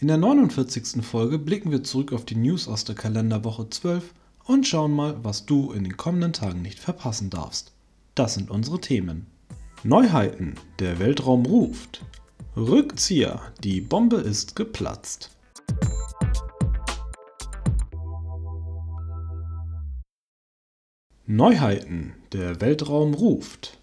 In der 49. Folge blicken wir zurück auf die News aus der Kalenderwoche 12 und schauen mal, was du in den kommenden Tagen nicht verpassen darfst. Das sind unsere Themen. Neuheiten, der Weltraum ruft. Rückzieher, die Bombe ist geplatzt. Neuheiten, der Weltraum ruft.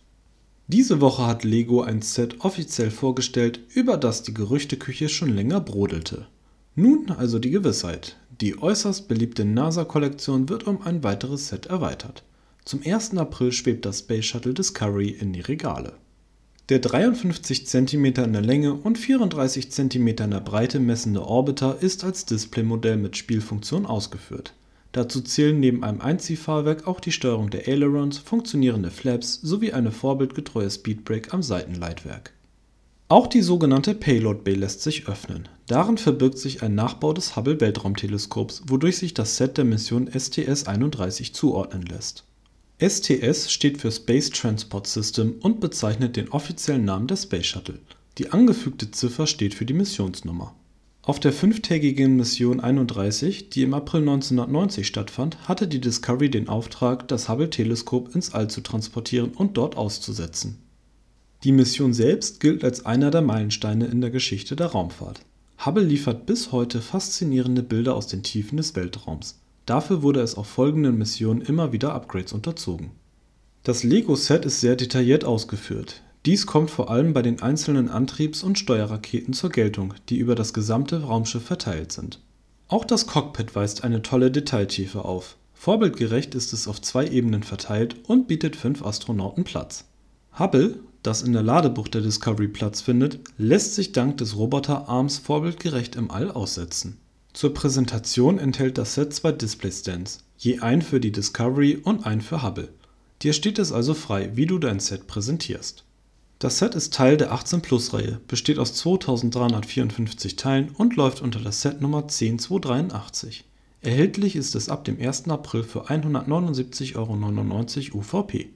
Diese Woche hat Lego ein Set offiziell vorgestellt, über das die Gerüchteküche schon länger brodelte. Nun also die Gewissheit. Die äußerst beliebte NASA-Kollektion wird um ein weiteres Set erweitert. Zum 1. April schwebt das Space Shuttle Discovery in die Regale. Der 53 cm in der Länge und 34 cm in der Breite messende Orbiter ist als Displaymodell mit Spielfunktion ausgeführt Dazu zählen neben einem Einziehfahrwerk auch die Steuerung der Ailerons, funktionierende Flaps sowie eine vorbildgetreue Speedbrake am Seitenleitwerk. Auch die sogenannte Payload Bay lässt sich öffnen. Darin verbirgt sich ein Nachbau des Hubble-Weltraumteleskops, wodurch sich das Set der Mission STS-31 zuordnen lässt. STS steht für Space Transport System und bezeichnet den offiziellen Namen der Space Shuttle. Die angefügte Ziffer steht für die Missionsnummer auf der fünftägigen Mission 31, die im April 1990 stattfand, hatte die Discovery den Auftrag, das Hubble-Teleskop ins All zu transportieren und dort auszusetzen. Die Mission selbst gilt als einer der Meilensteine in der Geschichte der Raumfahrt. Hubble liefert bis heute faszinierende Bilder aus den Tiefen des Weltraums. Dafür wurde es auf folgenden Missionen immer wieder Upgrades unterzogen. Das Lego-Set ist sehr detailliert ausgeführt dies kommt vor allem bei den einzelnen Antriebs und Steuerraketen zur Geltung, die über das gesamte Raumschiff verteilt sind. Auch das Cockpit weist eine tolle Detailtiefe auf. Vorbildgerecht ist es auf zwei Ebenen verteilt und bietet fünf Astronauten Platz. Hubble, das in der Ladebucht der Discovery Platz findet, lässt sich dank des Roboterarms vorbildgerecht im All aussetzen. Zur Präsentation enthält das Set zwei Displaystands, je einen für die Discovery und einen für Hubble. Dir steht es also frei, wie du dein Set präsentierst das Set ist Teil der 18-Plus-Reihe, besteht aus 2354 Teilen und läuft unter der Setnummer 10283. Erhältlich ist es ab dem 1. April für 179,99 Euro UVP.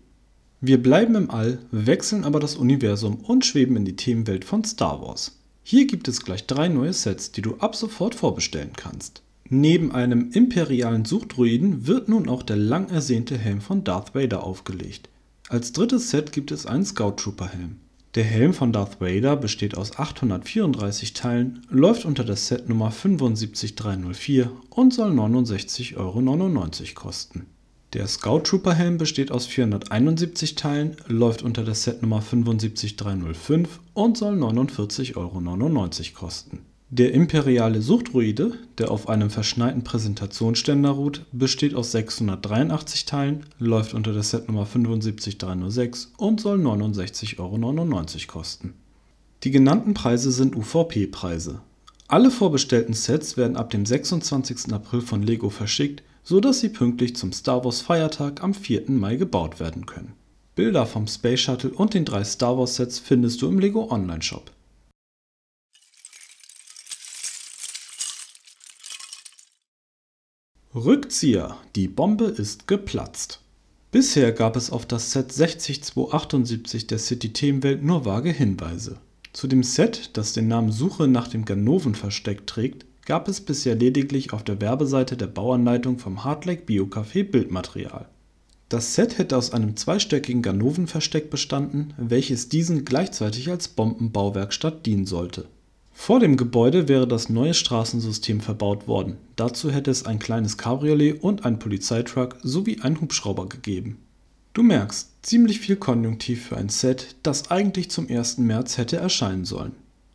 Wir bleiben im All, wechseln aber das Universum und schweben in die Themenwelt von Star Wars. Hier gibt es gleich drei neue Sets, die du ab sofort vorbestellen kannst. Neben einem imperialen Suchdruiden wird nun auch der lang ersehnte Helm von Darth Vader aufgelegt. Als drittes Set gibt es einen Scout Trooper Helm. Der Helm von Darth Vader besteht aus 834 Teilen, läuft unter der Setnummer 75304 und soll 69,99 Euro kosten. Der Scout Trooper Helm besteht aus 471 Teilen, läuft unter der Setnummer 75305 und soll 49,99 Euro kosten der imperiale Suchtruide, der auf einem verschneiten Präsentationsständer ruht, besteht aus 683 Teilen, läuft unter der Setnummer 75306 und soll 69,99 Euro kosten. Die genannten Preise sind UVP-Preise. Alle vorbestellten Sets werden ab dem 26. April von Lego verschickt, so dass sie pünktlich zum Star Wars Feiertag am 4. Mai gebaut werden können. Bilder vom Space Shuttle und den drei Star Wars Sets findest du im Lego Online Shop. Rückzieher, die Bombe ist geplatzt. Bisher gab es auf das Set 60278 der City-Themenwelt nur vage Hinweise. Zu dem Set, das den Namen Suche nach dem Ganoven-Versteck trägt, gab es bisher lediglich auf der Werbeseite der Bauanleitung vom Hardlake Biocafé Bildmaterial. Das Set hätte aus einem zweistöckigen Ganoven-Versteck bestanden, welches diesen gleichzeitig als Bombenbauwerkstatt dienen sollte vor dem Gebäude wäre das neue Straßensystem verbaut worden, dazu hätte es ein kleines Cabriolet und einen Polizeitruck sowie einen Hubschrauber gegeben. Du merkst, ziemlich viel Konjunktiv für ein Set, das eigentlich zum 1. März hätte erscheinen sollen.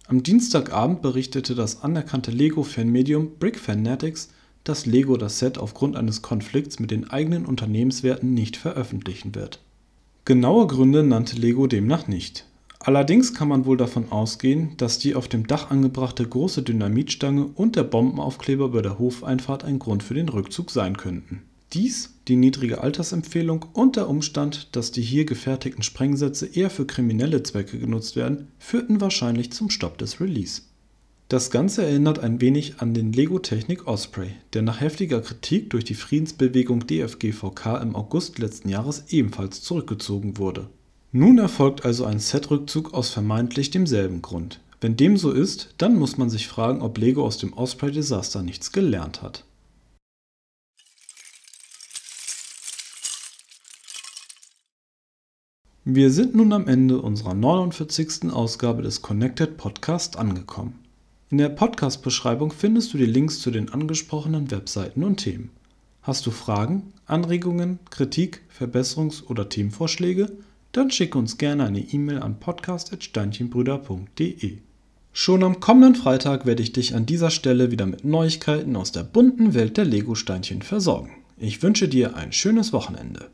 Am Dienstagabend berichtete das anerkannte Lego-Fanmedium Brick Fanatics, dass Lego das Set aufgrund eines Konflikts mit den eigenen Unternehmenswerten nicht veröffentlichen wird. Genaue Gründe nannte Lego demnach nicht Allerdings kann man wohl davon ausgehen, dass die auf dem Dach angebrachte große Dynamitstange und der Bombenaufkleber über der Hofeinfahrt ein Grund für den Rückzug sein könnten. Dies, die niedrige Altersempfehlung und der Umstand, dass die hier gefertigten Sprengsätze eher für kriminelle Zwecke genutzt werden, führten wahrscheinlich zum Stopp des Release. Das Ganze erinnert ein wenig an den Lego Technik Osprey, der nach heftiger Kritik durch die Friedensbewegung DFGVK im August letzten Jahres ebenfalls zurückgezogen wurde. Nun erfolgt also ein Set-Rückzug aus vermeintlich demselben Grund. Wenn dem so ist, dann muss man sich fragen, ob Lego aus dem Osprey-Desaster nichts gelernt hat. Wir sind nun am Ende unserer 49. Ausgabe des Connected Podcast angekommen. In der Podcast-Beschreibung findest du die Links zu den angesprochenen Webseiten und Themen. Hast du Fragen, Anregungen, Kritik, Verbesserungs- oder Themenvorschläge? Dann schicke uns gerne eine E-Mail an podcast.steinchenbrüder.de. Schon am kommenden Freitag werde ich dich an dieser Stelle wieder mit Neuigkeiten aus der bunten Welt der Lego-Steinchen versorgen. Ich wünsche dir ein schönes Wochenende.